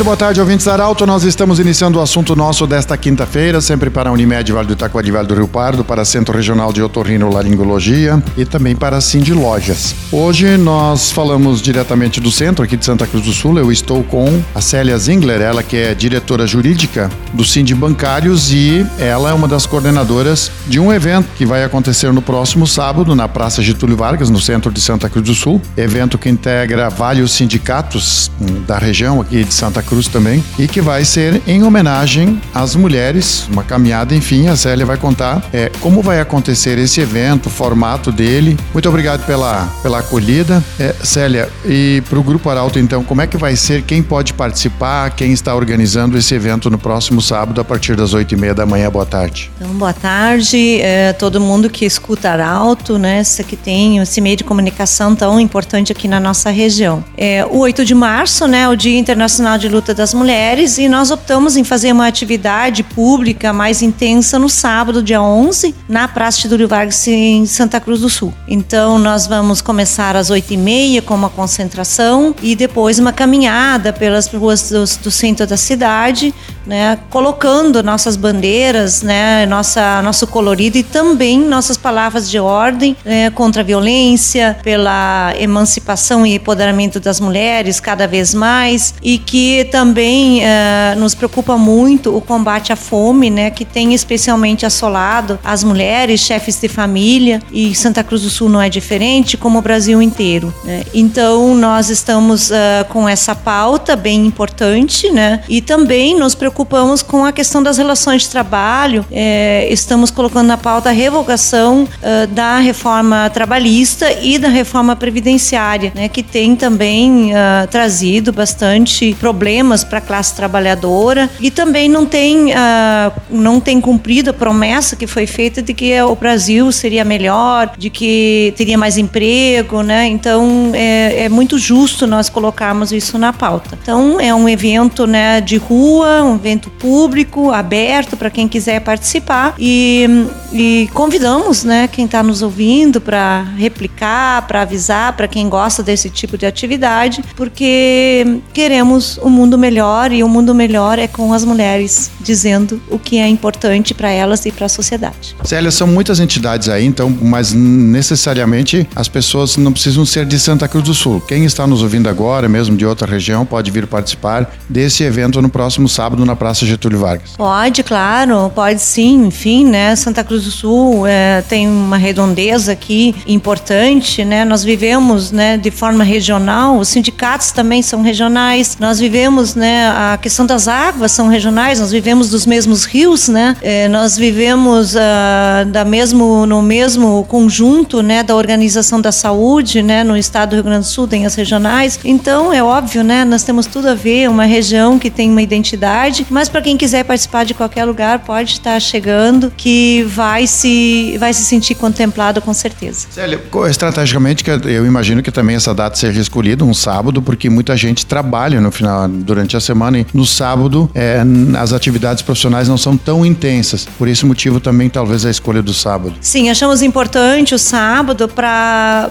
Muito boa tarde, ouvintes Arauto. Nós estamos iniciando o assunto nosso desta quinta-feira, sempre para a Unimed Vale do Itacoa Vale do Rio Pardo, para Centro Regional de Otorrinolaringologia e também para a Cindy Lojas. Hoje nós falamos diretamente do centro aqui de Santa Cruz do Sul. Eu estou com a Célia Zingler, ela que é diretora jurídica do Cindy Bancários e ela é uma das coordenadoras de um evento que vai acontecer no próximo sábado na Praça Getúlio Vargas, no centro de Santa Cruz do Sul. Evento que integra vários sindicatos hum, da região aqui de Santa Santa Cruz também, e que vai ser em homenagem às mulheres, uma caminhada, enfim, a Célia vai contar é, como vai acontecer esse evento, o formato dele. Muito obrigado pela, pela acolhida. É, Célia, e para o Grupo Arauto, então, como é que vai ser? Quem pode participar? Quem está organizando esse evento no próximo sábado, a partir das oito e meia da manhã? Boa tarde. Então, boa tarde, é, todo mundo que escuta Arauto, né? Que tem esse meio de comunicação tão importante aqui na nossa região. É, o 8 de março, né, o Dia Internacional de Luta das Mulheres e nós optamos em fazer uma atividade pública mais intensa no sábado, dia 11, na Praça Getúlio Vargas, em Santa Cruz do Sul. Então, nós vamos começar às 8h30 com uma concentração e depois uma caminhada pelas ruas do, do centro da cidade, né, colocando nossas bandeiras, né, nossa, nosso colorido e também nossas palavras de ordem né, contra a violência, pela emancipação e empoderamento das mulheres cada vez mais e que também uh, nos preocupa muito o combate à fome, né, que tem especialmente assolado as mulheres, chefes de família, e Santa Cruz do Sul não é diferente, como o Brasil inteiro. Né? Então, nós estamos uh, com essa pauta bem importante, né, e também nos preocupamos com a questão das relações de trabalho. É, estamos colocando na pauta a revogação uh, da reforma trabalhista e da reforma previdenciária, né, que tem também trazido bastante problemas para a classe trabalhadora e também não tem, uh, não tem cumprido a promessa que foi feita de que o Brasil seria melhor, de que teria mais emprego, né? Então é, é muito justo nós colocarmos isso na pauta. Então é um evento né, de rua, um evento público, aberto para quem quiser participar e, e convidamos né, quem está nos ouvindo para replicar, para avisar para quem gosta desse tipo de atividade, porque queremos um mundo melhor e o um mundo melhor é com as mulheres dizendo o que é importante para elas e para a sociedade. Célia, são muitas entidades aí, então, mas necessariamente as pessoas não precisam ser de Santa Cruz do Sul. Quem está nos ouvindo agora, mesmo de outra região, pode vir participar desse evento no próximo sábado na Praça Getúlio Vargas. Pode, claro, pode sim. Enfim, né? Santa Cruz do Sul é, tem uma redondeza aqui importante, né? Nós vivemos, né, de forma regional. Os sindicatos também são regionais. Nós vivemos né, a questão das águas são regionais, nós vivemos dos mesmos rios, né, é, nós vivemos uh, da mesmo, no mesmo conjunto, né, da organização da saúde, né, no estado do Rio Grande do Sul tem as regionais, então é óbvio, né, nós temos tudo a ver, uma região que tem uma identidade, mas para quem quiser participar de qualquer lugar pode estar chegando, que vai se, vai se sentir contemplado com certeza. Célia, estrategicamente, eu imagino que também essa data seja escolhida um sábado, porque muita gente trabalha no final durante a semana e no sábado é, as atividades profissionais não são tão intensas. Por esse motivo também talvez a escolha do sábado. Sim, achamos importante o sábado para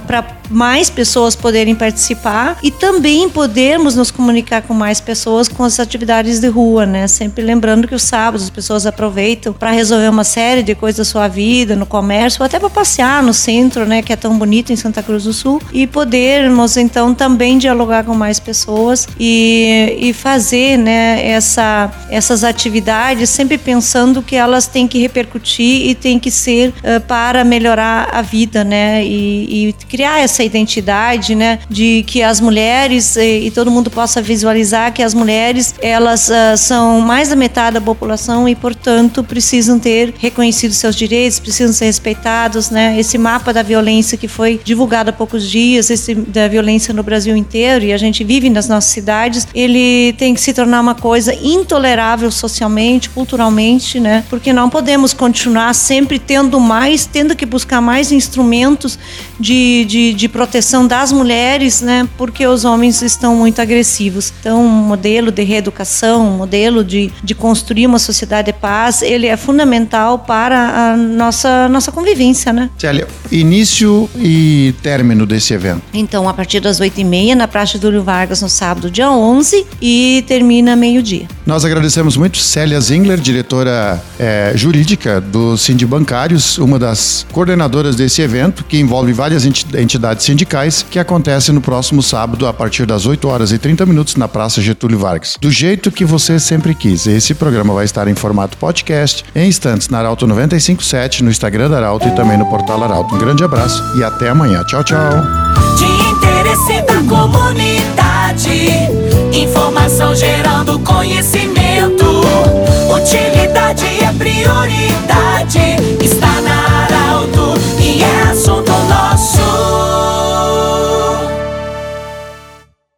mais pessoas poderem participar e também podermos nos comunicar com mais pessoas com as atividades de rua, né? Sempre lembrando que os sábados as pessoas aproveitam para resolver uma série de coisas da sua vida, no comércio, ou até para passear no centro, né, que é tão bonito em Santa Cruz do Sul, e podermos então também dialogar com mais pessoas e e fazer né, essa, essas atividades sempre pensando que elas têm que repercutir e têm que ser uh, para melhorar a vida, né? E, e, criar essa identidade, né? De que as mulheres e, e, todo mundo possa visualizar que as mulheres elas uh, são mais da metade da população e, portanto, precisam ter reconhecido seus direitos, precisam ser respeitados, né? Esse mapa da violência que foi divulgado há poucos dias, esse da violência no Brasil inteiro e a gente vive nas nossas cidades, ele tem que se tornar uma coisa intolerável socialmente, culturalmente, né? Porque não podemos continuar sempre tendo mais, tendo que buscar mais instrumentos de, de, de proteção das mulheres, né? Porque os homens estão muito agressivos. Então, um modelo de reeducação, um modelo modelo de, de construir uma sociedade de paz, ele é fundamental para a nossa, nossa convivência, né? Célia, início e término desse evento. Então, a partir das 8h30 na Praça Dúlio Vargas, no sábado, dia 11, e termina meio-dia. Nós agradecemos muito Célia Zingler, diretora é, jurídica do Bancários, uma das coordenadoras desse evento, que envolve várias entidades sindicais, que acontece no próximo sábado, a partir das 8 horas e 30 minutos, na Praça Getúlio Vargas. Do jeito que você sempre quis. Esse programa vai estar em formato podcast, em instantes, na Arauto 957, no Instagram da Arauto e também no portal Arauto. Um grande abraço e até amanhã. Tchau, tchau. Interesse da comunidade, informação gerando conhecimento.